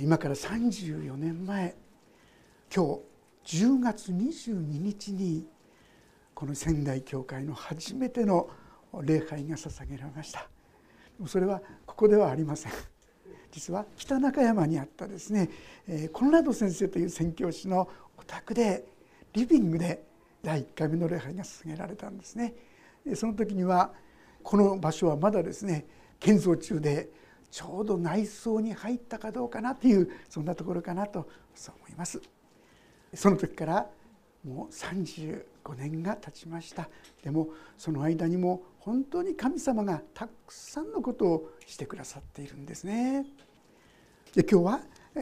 今から34年前今日10月22日にこの仙台教会の初めての礼拝が捧げられました。それはここではありません。実は北中山にあったですねコンラド先生という宣教師のお宅でリビングで第1回目の礼拝が捧げられたんですね。その時にはこの場所はまだですね建造中でちょうど内装に入ったかどうかなというそんなところかなとそう思います。その時からもう35年が経ちました。でもその間にも本当に神様がたくさんのことをしてくださっているんですね。で今日は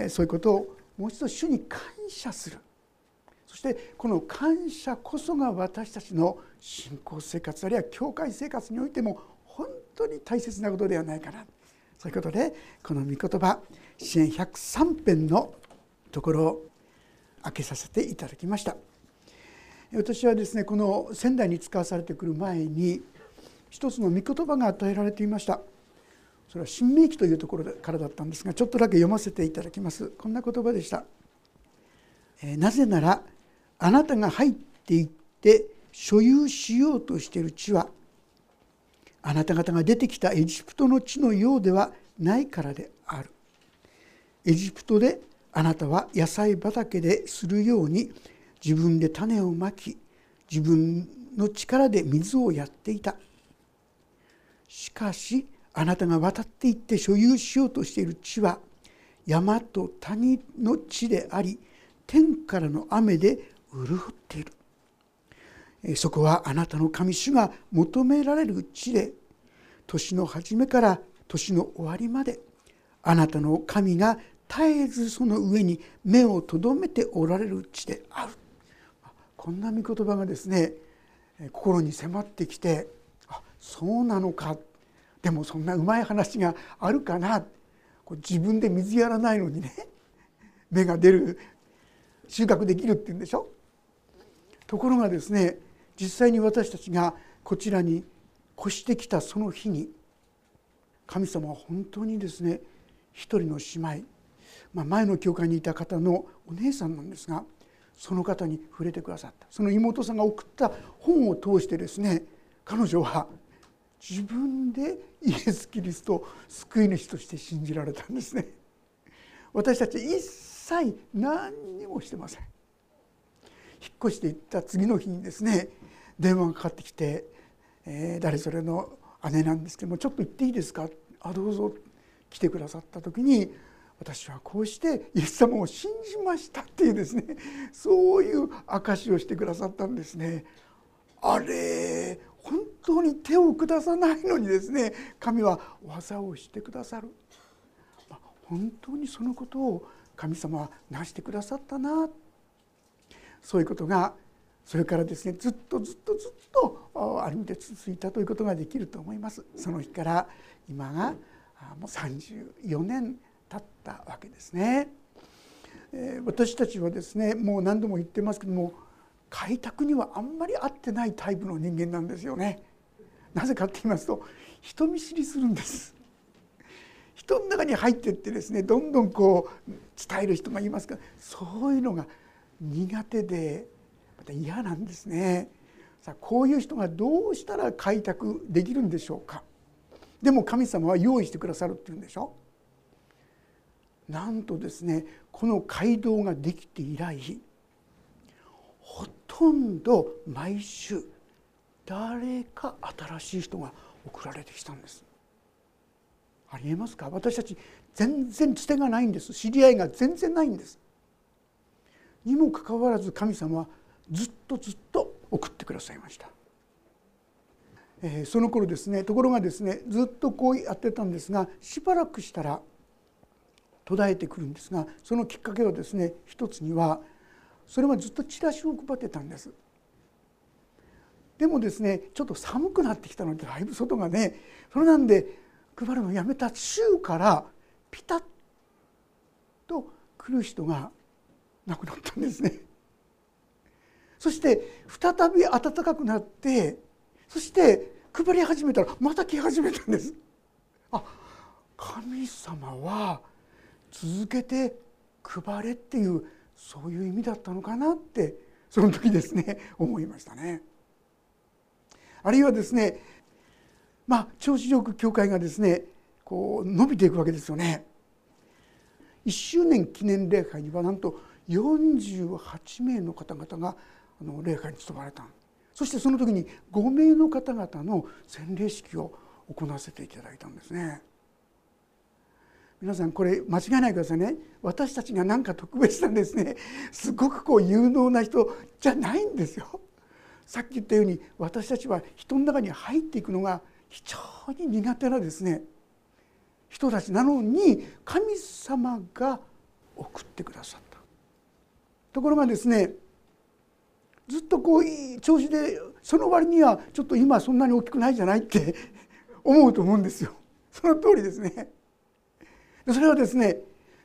そういうことをもう一度主に感謝する。そしてこの感謝こそが私たちの信仰生活あるいは教会生活においても本当に大切なことではないかな。そういうことでこの御言葉支援103編のところを開けさせていただきました。私はですねこの仙台に使わされてくる前に一つの御言葉が与えられていました。それは新明記というところからだったんですがちょっとだけ読ませていただきます。こんな言葉でした。えなぜならあなたが入っていって所有しようとしている地はあなた方が出てきたエジプトの地のようではないからである。エジプトであなたは野菜畑でするように自分で種をまき自分の力で水をやっていた。しかしあなたが渡っていって所有しようとしている地は山と谷の地であり天からの雨で潤っている。そこはあなたの神主が求められる地で年の初めから年の終わりまであなたの神が絶えずその上に目をとどめておられる地である。こんな御言葉がですね心に迫ってきてあそうなのか。でもそんなうまい話があるかな。自分で水やらないのにね芽が出る収穫できるって言うんでしょ。ところがですね実際に私たちがこちらに越してきたその日に神様は本当にですね一人の姉妹、まあ、前の教会にいた方のお姉さんなんですがその方に触れてくださった。その妹さんが送った本を通してですね彼女は自分でイエス・キリストを救い主として信じられたんですね。私たち一切何にもしてません。引っ越していった次の日にですね電話がかかってきて、えー、誰それの姉なんですけども「ちょっと行っていいですか?」あどうぞ来てくださった時に私はこうしてイエス様を信じましたっていうですねそういう証しをしてくださったんですね。あれ本当に手を下さないのにですね神は技をしてくださる、ま本当にそのことを神様は成してくださったなそういうことがそれからですねずっとずっとずっとある意味で続いたということができると思いますその日から今がもう34年経ったわけですね。え私たちはですねもう何度も言ってますけども開拓にはあんまり合ってないタイプの人間なんですよね。なぜかって言いますと人見知りするんです。人の中に入ってってですねどんどんこう伝える人がいますからそういうのが苦手でた嫌なんですね。さあこういう人がどうしたら開拓できるんでしょうか？でも神様は用意してくださるって言うんでしょ？なんとですねこの街道ができて以来ほとんど毎週誰か新しい人が送られてきたんです。ありえますか？私たち全然つてがないんです知り合いが全然ないんです。にもかかわらず神様はずっとずっと送ってくださいました。えー、その頃ですねところがですねずっとこうやってたんですがしばらくしたら途絶えてくるんですがそのきっかけはですね一つにはそれはずっとチラシを配ってたんです。でもですねちょっと寒くなってきたのでだいぶ外がねそれなんで配るのをやめた週からピタッと来る人が亡くなったんですね。そして再び暖かくなってそして配り始めたらまた来始めたんです。あ神様は続けて配れっていうそういう意味だったのかなってその時ですね思いましたね。あるいはですねまあ銚子城教会がですねこう伸びていくわけですよね。1周年記念礼拝にはなんと48名の方々があの礼拝に務まれたそしてその時に5名の方々の洗礼式を行わせていただいたんですね。皆さんこれ間違えないでくださいね。私たちが何か特別なですね。すごくこう有能な人じゃないんですよ。さっき言ったように私たちは人の中に入っていくのが非常に苦手なですね。人たちなのに神様が送ってくださった。ところがですねずっとこういい調子でその割にはちょっと今そんなに大きくないじゃないって 思うと思うんですよ。その通りですね。それはですね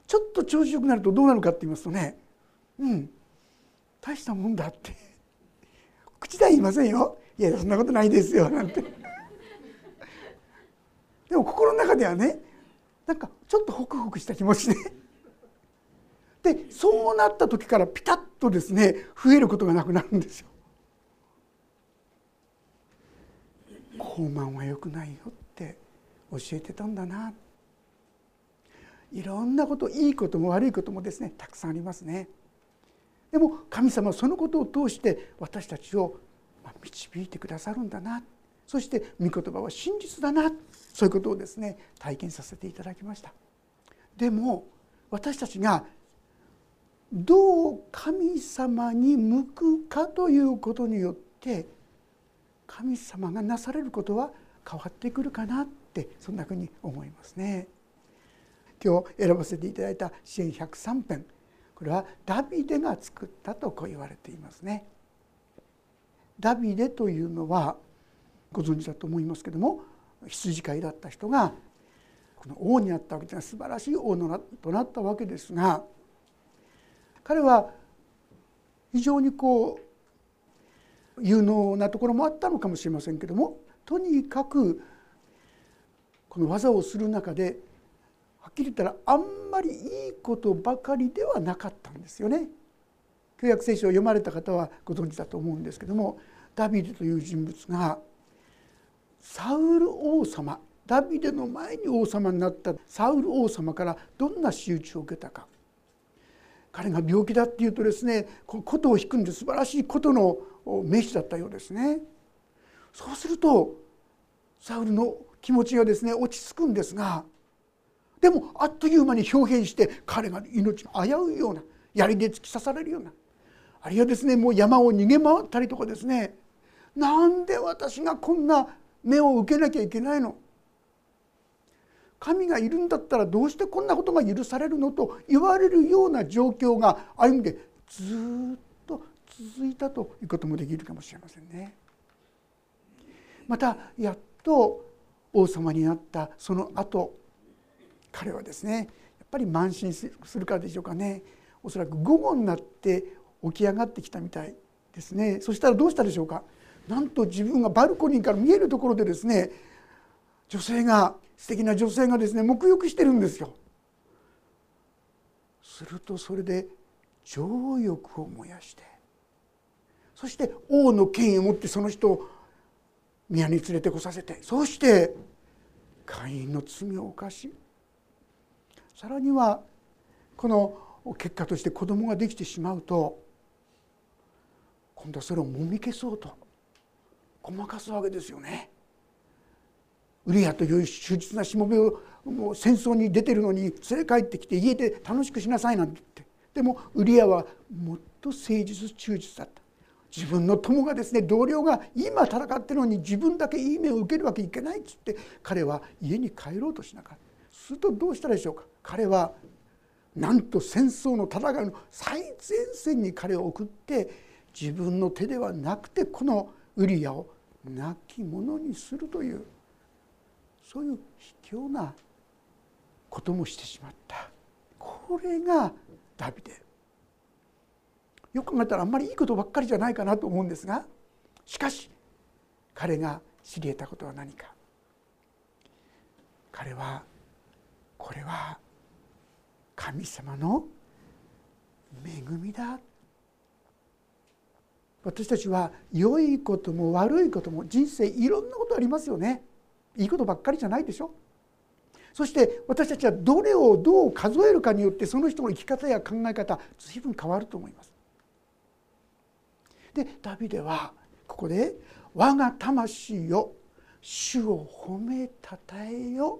ちょっと調子よくなるとどうなるかって言いますとねうん大したもんだって 口では言いませんよ。いやそんなことないですよなんて。でも心の中ではねなんかちょっとホクホクした気持ちででそうなった時からピタッとですね増えることがなくなるんですよ。高慢は良くないよって教えてたんだないろんなこといいことも悪いこともですねたくさんありますね。でも神様はそのことを通して私たちを導いてくださるんだなそして御言葉は真実だなそういうことをですね体験させていただきましたでも私たちがどう神様に向くかということによって神様がなされることは変わってくるかなってそんなふうに思いますね。今日選ばせていただいた支援103編これはダビデが作ったとこう言われていますね。ダビデというのはご存知だと思いますけども羊飼いだった人がこの王になったわけでは素晴らしい王となったわけですが彼は非常にこう有能なところもあったのかもしれませんけどもとにかくこの技をする中ではっきり言ったらあんまりいいことばかりではなかったんですよね。旧約聖書を読まれた方はご存知だと思うんですけどもダビデという人物がサウル王様ダビデの前に王様になったサウル王様からどんな仕打ちを受けたか彼が病気だっていうとですね琴を弾くんで素晴らしい琴の名手だったようですね。そうするとサウルの気持ちがですね落ち着くんですがでもあっという間に表現して彼が命が危ういような槍で突き刺されるようなあるいはですねもう山を逃げ回ったりとかですねなんで私がこんな目を受けなきゃいけないの？神がいるんだったらどうしてこんなことが許されるのと言われるような状況がある意味でずっと続いたということもできるかもしれませんね。またやっと王様になったその後彼はですねやっぱり慢心するからでしょうかね。おそらく午後になって起き上がってきたみたいですね。そしたらどうしたでしょうか。なんと自分がバルコニーから見えるところでですね女性が素敵な女性がですね沐浴してるんですよ。するとそれで情欲を燃やしてそして王の権威を持ってその人を宮に連れてこさせてそして会員の罪を犯しさらにはこの結果として子供ができてしまうと今度はそれをもみ消そうとごまかすわけですよね。ウリアという忠実なしもべをもう戦争に出てるのに連れ帰ってきて家で楽しくしなさいなんて言って。でもウリアはもっと誠実忠実だった。自分の友がですね同僚が今戦ってるのに自分だけいい目を受けるわけいけないっつって彼は家に帰ろうとしなかった。するとどうしたでしょうか。彼はなんと戦争の戦いの最前線に彼を送って自分の手ではなくてこのウリアを亡き者にするという。そういう卑怯なこともしてしまった。これがダビデ。よく考えたらあんまりいいことばっかりじゃないかなと思うんですがしかし彼が知り得たことは何か。彼はこれは神様の恵みだ。私たちは良いことも悪いことも人生いろんなことありますよね。いいことばっかりじゃないでしょそして私たちはどれをどう数えるかによってその人の生き方や考え方随分変わると思います。でダビデはここで「我が魂よ主を褒めたたえよ」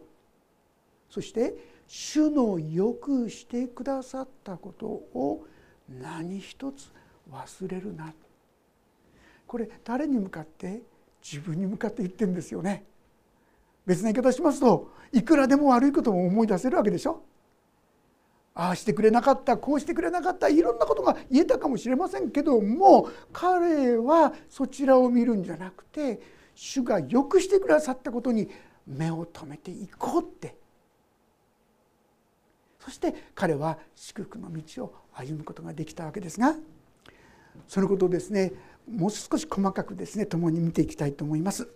そして「主のよくしてくださったことを何一つ忘れるな」これ誰に向かって自分に向かって言ってるんですよね。別な言い方しますといくらでも悪いことも思い出せるわけでしょ？ああしてくれなかったこうしてくれなかったいろんなことが言えたかもしれませんけども彼はそちらを見るんじゃなくて主がよくしてくださったことに目を留めていこうってそして彼は祝福の道を歩むことができたわけですがそのことをですねもう少し細かくですね共に見ていきたいと思います。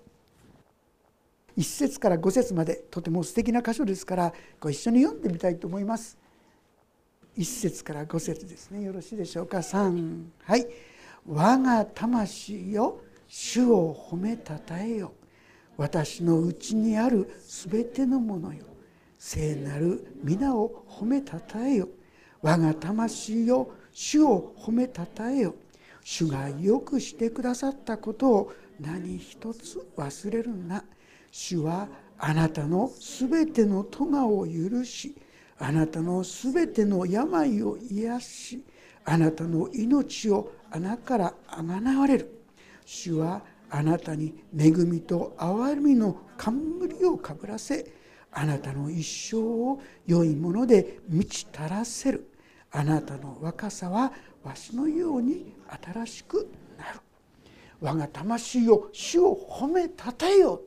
1節から5節までとても素敵な箇所ですからご一緒に読んでみたいと思います。1節から5節ですね。よろしいでしょうか？3はい「我が魂よ主を褒めたたえよ。私のうちにあるすべてのものよ。聖なる皆を褒めたたえよ。我が魂よ主を褒めたたえよ。主がよくしてくださったことを何一つ忘れるな。主はあなたのすべての咎を許しあなたのすべての病を癒しあなたの命を穴からあがなわれる。主はあなたに恵みと憐れみの冠をかぶらせあなたの一生を良いもので満ち足らせる。あなたの若さはわしのように新しくなる。我が魂を主を褒めたたえよ。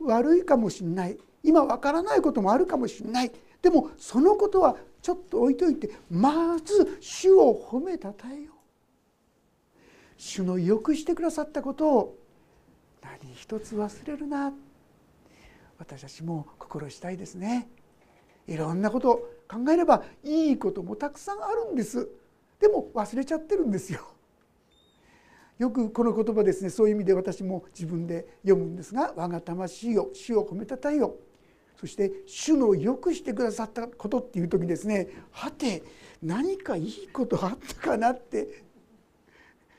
悪いかもしれない。今わからないこともあるかもしれない。でもそのことはちょっと置いといてまず主を褒めたたえよう。主のよくしてくださったことを何一つ忘れるな。私たちも心したいですね。いろんなことを考えればいいこともたくさんあるんです。でも忘れちゃってるんですよ。よくこの言葉ですね。そういう意味で私も自分で読むんですが「我が魂を主を褒めたたえよ」そして主のよくしてくださったことっていう時ですね。はて何かいいことあったかなって。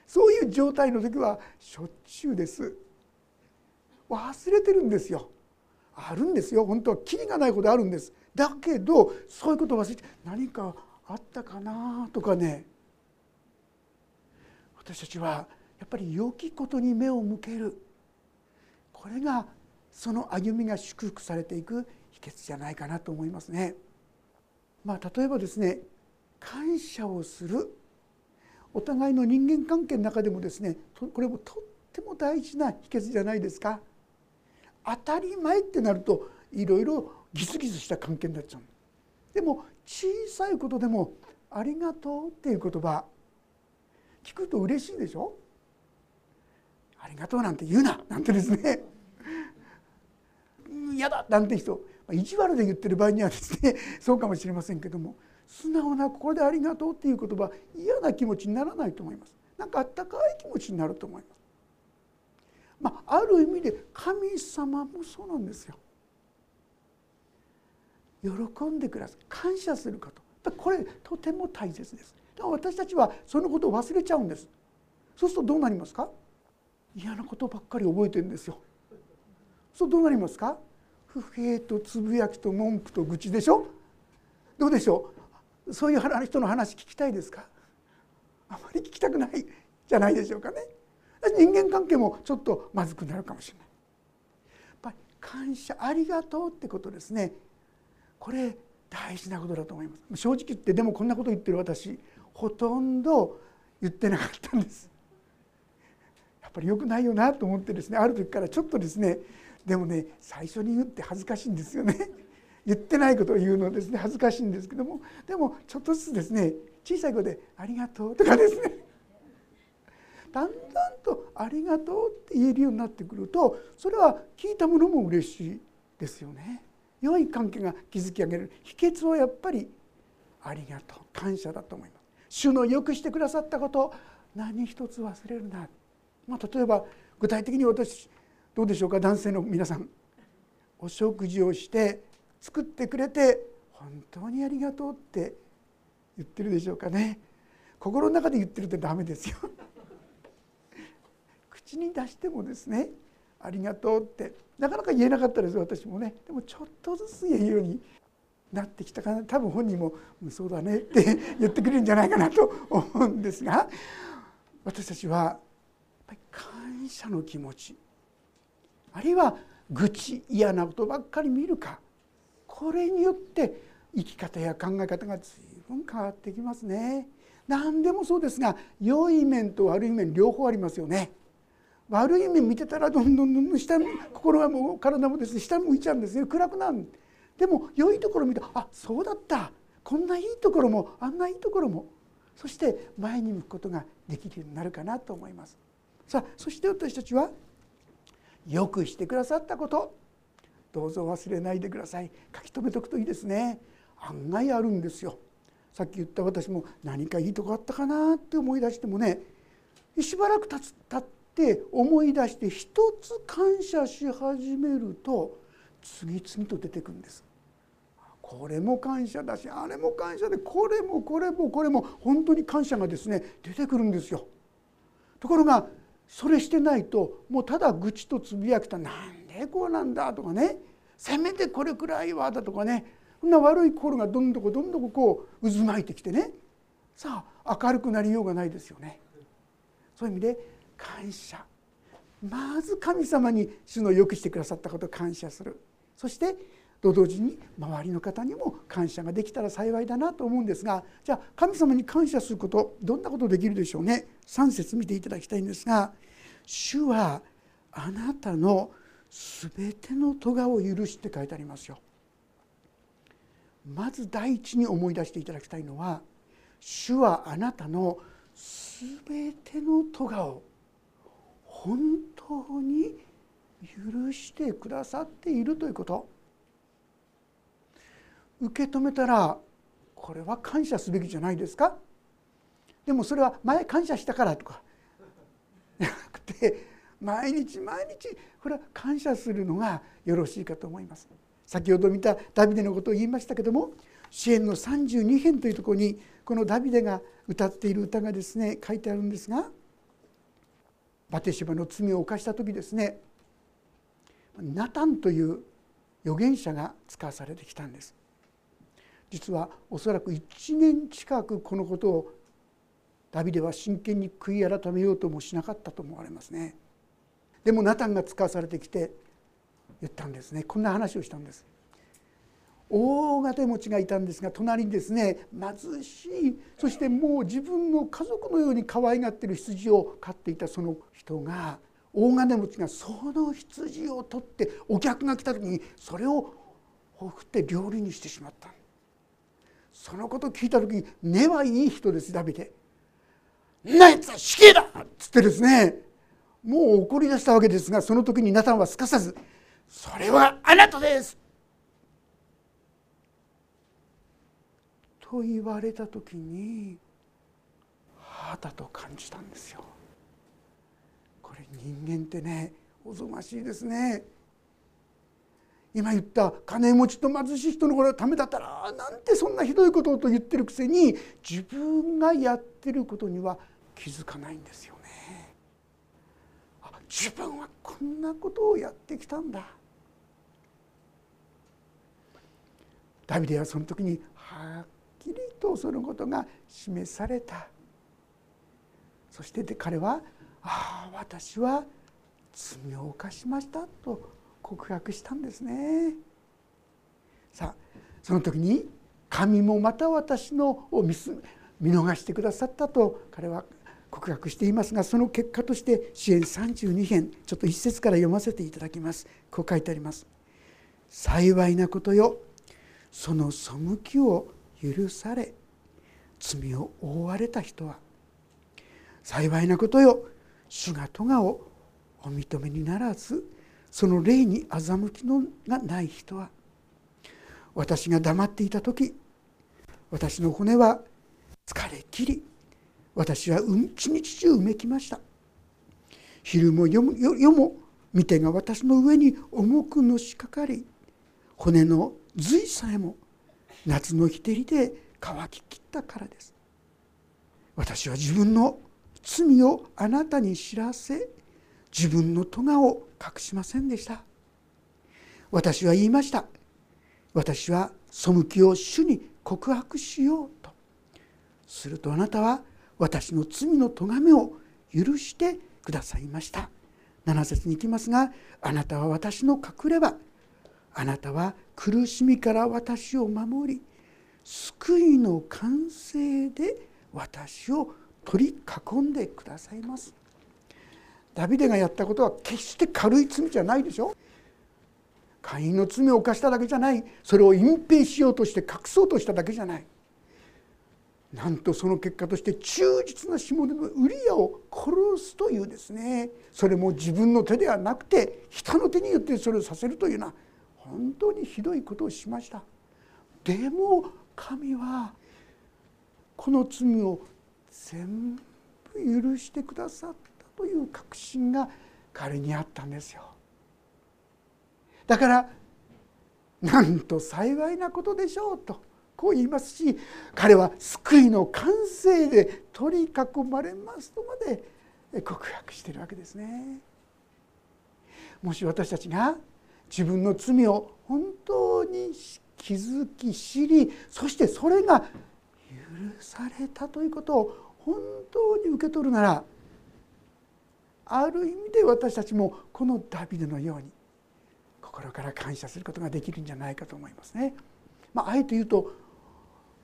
そういう状態の時はしょっちゅうです。忘れてるんですよ。あるんですよ。本当はキリがないほどあるんです。だけどそういうことを忘れて何かあったかなとかね。私たちはっぱり良きことに目を向けるこれがその歩みが祝福されていく秘訣じゃないかなと思いますね。まあ、例えばですね感謝をするお互いの人間関係の中でもですねこれもとっても大事な秘訣じゃないですか。当たり前ってなるといろいろギスギスした関係になっちゃう。でも小さいことでも「ありがとう」っていう言葉聞くと嬉しいでしょ？ありがとうなんて言うななんてですね。嫌だなんて人。意地悪で言ってる場合にはですね そうかもしれませんけども素直な心で「ありがとう」っていう言葉嫌な気持ちにならないと思います。なんかあったかい気持ちになると思います。まあある意味で神様もそうなんですよ。喜んでください。感謝すること。これとても大切です。だから私たちはそのことを忘れちゃうんです。そうするとどうなりますか？嫌なことばっかり覚えてるんですよ。そうどうなりますか？不平とつぶやきと文句と愚痴でしょ？どうでしょう？そういう人の話聞きたいですか？あまり聞きたくないじゃないでしょうかね。人間関係もちょっとまずくなるかもしれない。やっぱり感謝ありがとうってことですね。これ大事なことだと思います。正直言ってでもこんなこと言ってる私ほとんど言ってなかったんです。やっぱり良くないよなと思ってですねある時からちょっとですねでもね最初に言って恥ずかしいんですよね。言ってないことを言うのですね恥ずかしいんですけどもでもちょっとずつですね小さい声で「ありがとう」とかですね。だんだんと「ありがとう」って言えるようになってくるとそれは聞いたものも嬉しいですよね。良い関係が築き上げる。秘訣はやっぱりありがとう感謝だと思います。主のよくしてくださったこと何一つ忘れるな、まあ、例えば具体的に私どうでしょうか男性の皆さん。お食事をして作ってくれて本当にありがとうって言ってるでしょうかね。心の中で言ってるってダメですよ。口に出してもですねありがとうって。なかなか言えなかったです私もね。でもちょっとずつ言えるようになってきたかな。多分本人も「そうだね」って言ってくれるんじゃないかなと思うんですが私たちはぱり感謝の気持ち。あるいは愚痴嫌なことばっかり見るか。これによって生き方や考え方が随分変わってきますね。何でもそうですが良い面と悪い面両方ありますよね。悪い面見てたらどんどんどんどん下心がもう体もですね下向いちゃうんですよ。暗くなるでも良いところ見てあそうだった。こんないいところもあんないいところも。そして前に向くことができるようになるかなと思います。さあそして私たちはよくしてくださったことどうぞ忘れないでください。書き留めとくといいですね。案外あるんですよ。さっき言った私も何かいいとこあったかなって思い出してもねしばらく経つ経って思い出して一つ感謝し始めると次々と出てくるんです。これも感謝だしあれも感謝でこれもこれもこれも本当に感謝がですね出てくるんですよ。ところがそれしてないともうただ愚痴とつぶやくと「なんでこうなんだ」とかね「せめてこれくらいは」だとかね。そんな悪い心がどんどこどんどここう渦巻いてきてね。さあ明るくなりようがないですよね。そういう意味で感謝。まず神様に主のよくしてくださったことを感謝する。そしてと同時に周りの方にも感謝ができたら幸いだなと思うんですがじゃあ神様に感謝することどんなことできるでしょうね？3節見ていただきたいんですが「主はあなたの全ての咎を許して書いてありますよ。まず第一に思い出していただきたいのは「主はあなたの全ての咎を本当に許してくださっているということ受け止めたらこれは感謝すべきじゃないですか？でもそれは前感謝したからとか。じゃなくて毎日毎日これは感謝するのがよろしいかと思います。先ほど見たダビデのことを言いましたけども支援の32編というところにこのダビデが歌っている歌がですね書いてあるんですがバテシバの罪を犯した時ですねナタンという預言者が使わされてきたんです。実はおそらく1年近くこのことをダビデは真剣に悔い改めようともしなかったと思われますね。でもナタンが使わされてきて言ったんですね。こんな話をしたんです。大金持ちがいたんですが隣にですね貧しいそしてもう自分の家族のように可愛がってる羊を飼っていたその人が大金持ちがその羊を取ってお客が来た時にそれをほふって料理にしてしまった。そのことを聞いた時に根はいい人ですダビデ。なやつは死刑だっつってですねもう怒り出したわけですがその時にナタンはすかさず「それはあなたです!」と言われた時にはたと感じたんですよ。これ人間ってねおぞましいですね。今言った金持ちと貧しい人のためだったらなんてそんなひどいことをと言ってるくせに自分がやってることには気づかないんですよね。あ自分はこんなことをやってきたんだ。ダビデはその時にはっきりとそのことが示されたそして彼は「ああ私は罪を犯しました」と告白したんですね。さあその時に神もまた私のを見逃してくださったと彼は告白していますがその結果として支援32編ちょっと一節から読ませていただきます。こう書いてあります幸いなことよその背きを許され罪を覆われた人は幸いなことよ主が咎をお認めにならずその霊に欺きのがない人は私が黙っていた時私の骨は疲れきり私は一日中うめきました。昼も夜も見てが私の上に重くのしかかり骨の髄さえも夏の日照りで乾ききったからです。私は自分の罪をあなたに知らせ自分の咎を隠しませんでした。私は言いました。私は背きを主に告白しようと。するとあなたは私の罪の咎めを許してくださいました。7節に行きますがあなたは私の隠ればあなたは苦しみから私を守り救いの完成で私を取り囲んでくださいます。ダビデがやったことは決して軽い罪じゃないでしょ。会員の罪を犯しただけじゃない。それを隠蔽しようとして隠そうとしただけじゃない。なんとその結果として忠実な下手のウリアを殺すというですね。それも自分の手ではなくて人の手によってそれをさせるというような本当にひどいことをしました。でも神はこの罪を全部許してくださった。という確信が彼にあったんですよだからなんと幸いなことでしょうとこう言いますし彼は救いの完成で取り囲まれますとまで告白してるわけですね。もし私たちが自分の罪を本当に気づき知りそしてそれが許されたということを本当に受け取るならある意味で私たちもこのダビデのように心から感謝することができるんじゃないかと思いますね。まあ、あえて言うと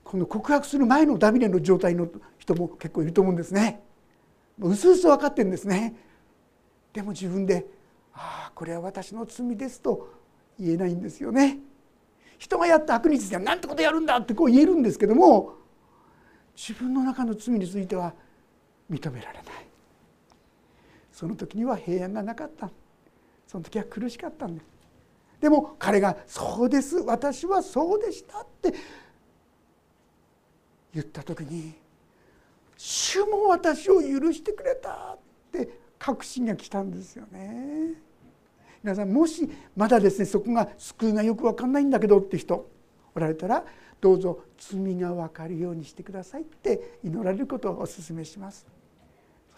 この告白する前のダビデの状態の人も結構いると思うんですね。うすうす分かってるんですね。でも自分で「ああこれは私の罪です」と言えないんですよね。人がやった悪については何てことやるんだってこう言えるんですけども自分の中の罪については認められないその時には平安がなかったその時は苦しかったんででも彼が「そうです私はそうでした」って言った時に「主も私を許してくれた」って確信が来たんですよね。皆さんもしまだですねそこが救いがよく分かんないんだけどって人おられたらどうぞ罪が分かるようにしてくださいって祈られることをお勧めします。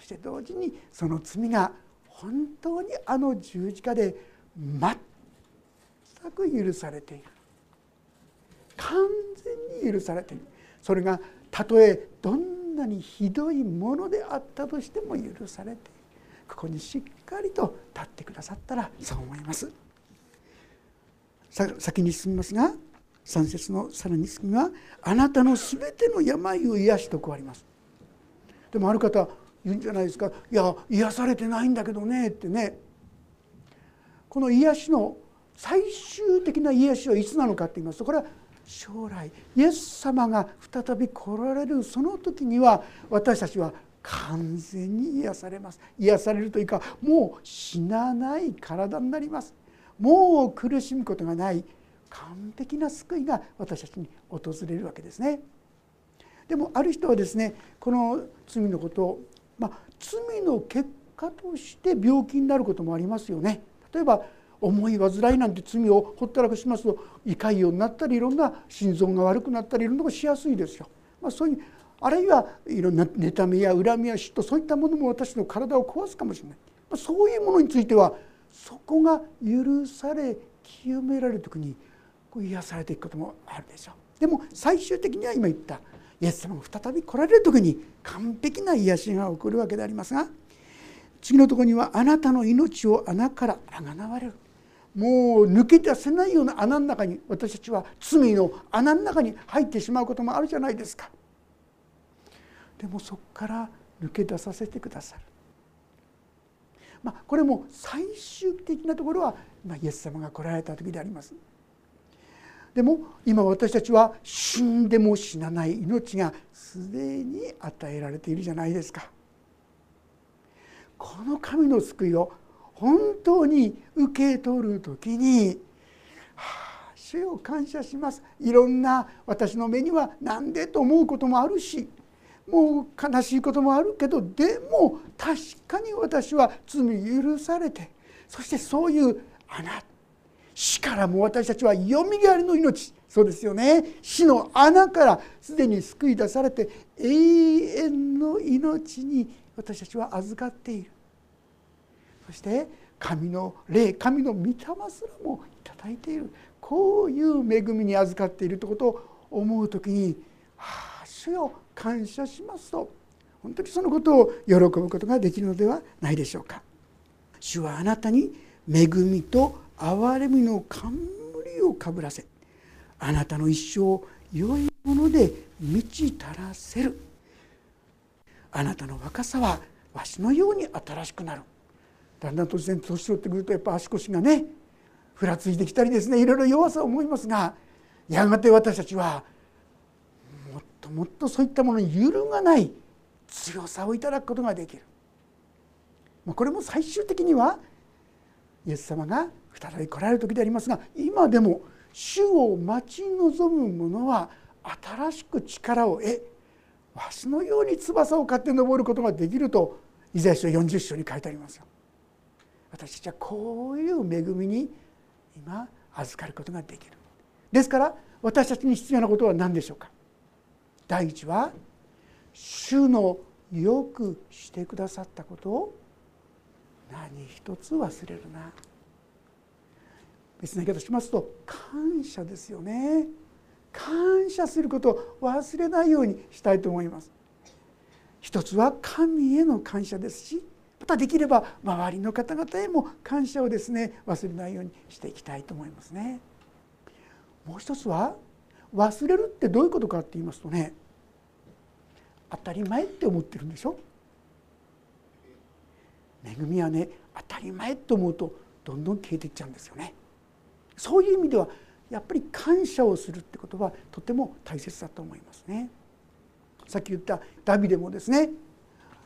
して同時にその罪が本当にあの十字架で全く許されている。完全に許されている。それがたとえどんなにひどいものであったとしても許されている。ここにしっかりと立ってくださったらそう思います。先に進みますが3節のさらに次は「あなたのすべての病を癒し」とこうあります。でもある方言うんじゃないですか「いや癒されてないんだけどね」ってね。この癒しの最終的な癒しはいつなのかって言いますとこれは将来イエス様が再び来られるその時には私たちは完全に癒されます。癒されるというかもう死なない体になります。もう苦しむことがない完璧な救いが私たちに訪れるわけですね。でもある人はですねこの罪のことを、まあ、罪の結果として病気になることもありますよね。例えば重い患いなんて罪をほったらかしますと胃潰瘍になったりいろんな心臓が悪くなったりいろんなことしやすいですよ。まあ、そういうあるいはいろんな妬みや恨みや嫉妬そういったものも私の体を壊すかもしれない、まあ、そういうものについてはそこが許され清められる時にこう癒されていくこともあるでしょう。でも最終的には今言ったイエス様が再び来られる時に完璧な癒しが起こるわけでありますが次のところには「あなたの命を穴からあがなわれる」もう抜け出せないような穴の中に私たちは罪の穴の中に入ってしまうこともあるじゃないですか。でもそこから抜け出させてくださる。まあ、これも最終的なところは、ま、イエス様が来られた時であります。でも今私たちは死んでも死なない命がすでに与えられているじゃないですか。この神の救いを本当に受け取る時に「はあ主主よ感謝しますいろんな私の目には何でと思うこともあるしもう悲しいこともあるけどでも確かに私は罪許されてそしてそういう穴死からも私たちはよみがえりの命。そうですよね。死の穴からすでに救い出されて永遠の命に私たちは預かっている。そして神の霊神の御霊すらもいただいている。こういう恵みに預かっているということを思う時に「はあ主よ感謝します」と。本当にそのことを喜ぶことができるのではないでしょうか。主はあなたに恵みと憐れみの冠をかぶらせあなたの一生良いもので満ち足らせる。あなたの若さはわしのように新しくなる。だんだん突然年取ってくるとやっぱ足腰がねふらついてきたりですねいろいろ弱さを思いますがやがて私たちはもっともっとそういったものに揺るがない強さをいただくことができる。これも最終的にはイエス様が再び来られる時でありますが今でも主を待ち望む者は新しく力を得わしのように翼を買って登ることができるとイザヤ書40章に書いてありますよ。私たちはこういう恵みに今預かることができる。ですから私たちに必要なことは何でしょうか第一は主のよくしてくださったことを何一つ忘れるな別な言い方しますと感謝ですよね。感謝することを忘れないようにしたいと思います。一つは神への感謝ですしまたできれば周りの方々へも感謝をですね忘れないようにしていきたいと思いますね。もう一つは忘れるってどういうことかって言いますとね当たり前って思ってるんでしょ？恵みはね当たり前と思うとどんどん消えていっちゃうんですよね。そういう意味ではやっぱり感謝をするってことはとても大切だと思いますね。さっき言ったダビデもですね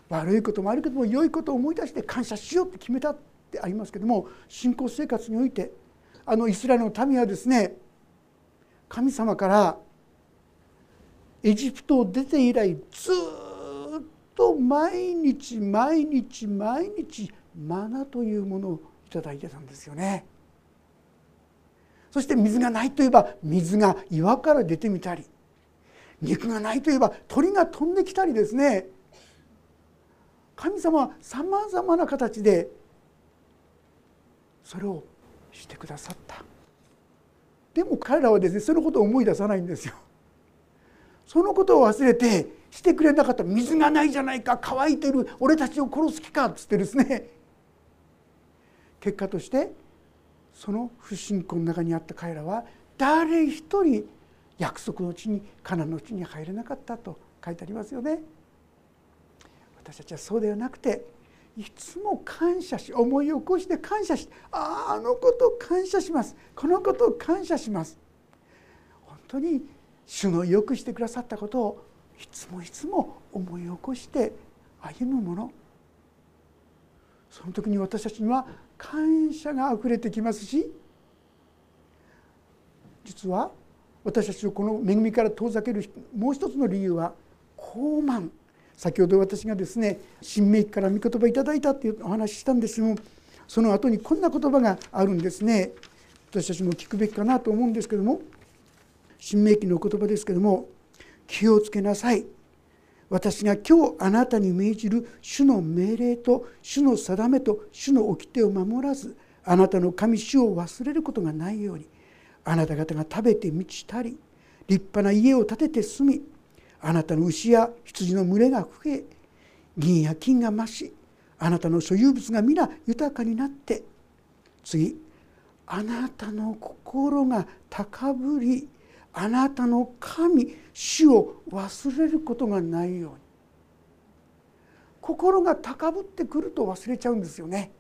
悪いこともあるけども良いことを思い出して感謝しようって決めたってありますけども信仰生活においてあのイスラエルの民はですね神様からエジプトを出て以来ずっと毎日毎日毎日マナというものを頂いてたんですよね。そして水がないといえば水が岩から出てみたり肉がないといえば鳥が飛んできたりですね。神様はさまざまな形でそれをしてくださった。でも彼らはですねそのことを思い出さないんですよ。そのことを忘れてしてくれなかった。水がないじゃないか乾いてる俺たちを殺す気かっつってですね。結果としてその不信仰の中にあった彼らは誰一人約束の地にカナの地に入れなかったと書いてありますよね。私たちはそうではなくていつも感謝し思い起こして感謝してあああのことを感謝します。このことを感謝します。本当に主のよくしてくださったことをいつもいつも思い起こして歩むもの。その時に私たちには感謝があふれてきますし実は私たちをこの恵みから遠ざけるもう一つの理由は傲慢。先ほど私がですね新明記から御言葉いただいたっていうお話ししたんですけどもその後にこんな言葉があるんですね。私たちも聞くべきかなと思うんですけども新明記の言葉ですけども気をつけなさい。私が今日あなたに命じる主の命令と主の定めと主の掟を守らずあなたの神主を忘れることがないようにあなた方が食べて満ちたり立派な家を建てて住みあなたの牛や羊の群れが増え銀や金が増しあなたの所有物が皆豊かになって次あなたの心が高ぶりあなたの神主を忘れることがないように。心が高ぶってくると忘れちゃうんですよね。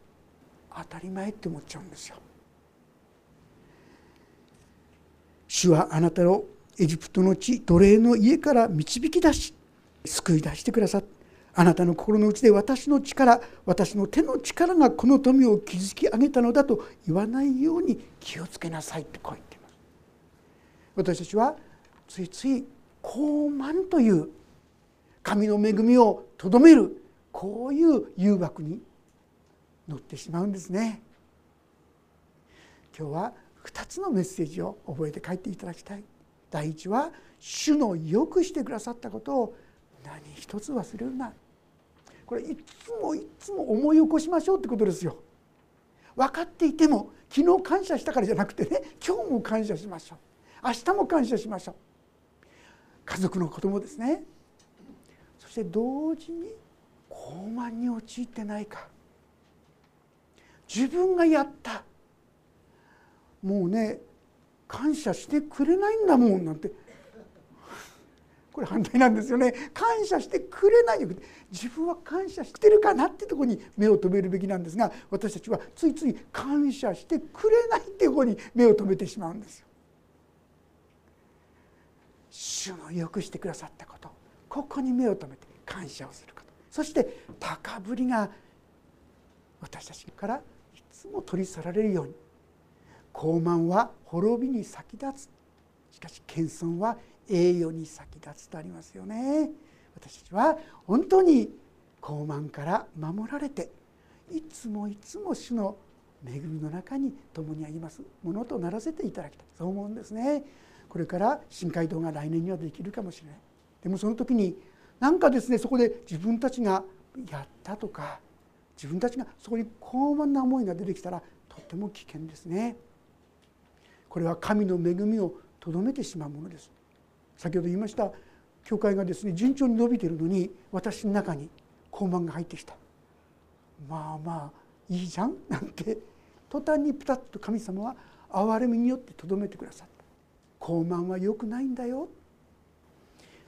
当たり前って思っちゃうんですよ。主はあなたをエジプトの地奴隷の家から導き出し救い出してくださったあなたの心の内で私の力私の手の力がこの富を築き上げたのだと言わないように気をつけなさいってこう言ってい私たちはついつい高慢という神の恵みをとどめるこういう誘惑に乗ってしまうんですね。今日は2つのメッセージを覚えて帰っていただきたい。第一は主のよくしてくださったことを何一つ忘れるなこれいつもいつも思い起こしましょうってことですよ分かっていても昨日感謝したからじゃなくてね今日も感謝しましょう明日も感謝しましょう。家族のこともですね。そして同時に傲慢に陥ってないか。自分がやった。もうね感謝してくれないんだもんなんて。これ反対なんですよね。感謝してくれないよ自分は感謝してるかなってとこに目を留めるべきなんですが私たちはついつい感謝してくれないってとこに目を留めてしまうんですよ。主のよくしてくださったことここに目を留めて感謝をすること。そして高ぶりが私たちからいつも取り去られるように傲慢は滅びに先立つ。しかし謙遜は栄誉に先立つとありますよね。私たちは本当に傲慢から守られていつもいつも主の恵みの中に共にありますものとならせていただきたい。そう思うんですね。これから新街道が来年にはできるかもしれない。でもその時に何かですねそこで自分たちがやったとか自分たちがそこに高慢な思いが出てきたらとても危険ですね。これは神の恵みをとどめてしまうものです。先ほど言いました教会がですね順調に伸びているのに私の中に高慢が入ってきた。まあまあいいじゃんなんて途端にピタッと神様は憐れみによってとどめてくださった。高慢は良くないんだよ。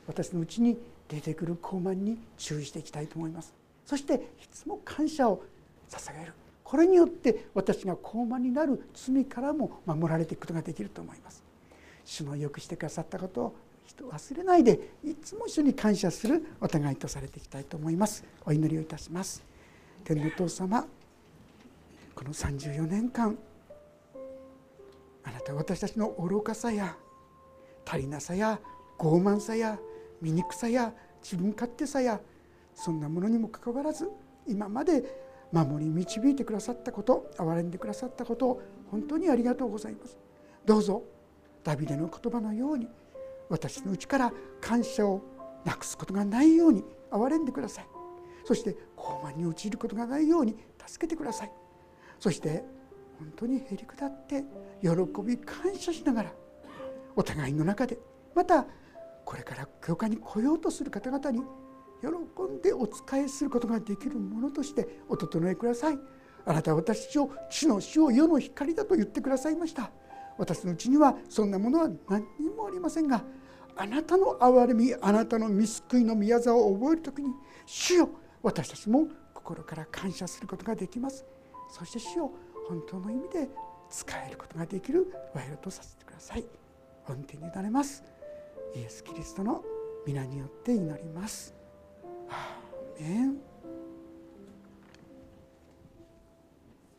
私のうちに出てくる高慢に注意していきたいと思います。そしていつも感謝を捧げる。これによって私が高慢になる罪からも守られていくことができると思います。主のよくしてくださったことを忘れないでいつも主に感謝する。お互いとされていきたいと思います。お祈りをいたします。天のお父様この34年間あなたは私たちの愚かさや足りなさや傲慢さや醜さや自分勝手さやそんなものにもかかわらず今まで守り導いてくださったこと憐れんでくださったことを本当にありがとうございます。どうぞダビデの言葉のように私のうちから感謝をなくすことがないように憐れんでください。そして傲慢に陥ることがないように助けてください。そして本当にへり下って喜び感謝しながらお互いの中でまたこれから教会に来ようとする方々に喜んでお仕えすることができるものとしてお整えください。あなたは私たちを地の死を世の光だと言ってくださいました。私のうちにはそんなものは何にもありませんがあなたの憐れみあなたの見救いの宮沢を覚える時に主よ私たちも心から感謝することができます。そして主よ本当の意味で使えることができる賄賂とさせてください。本当に委ねます。イエス・キリストの皆によって祈ります。アーメン。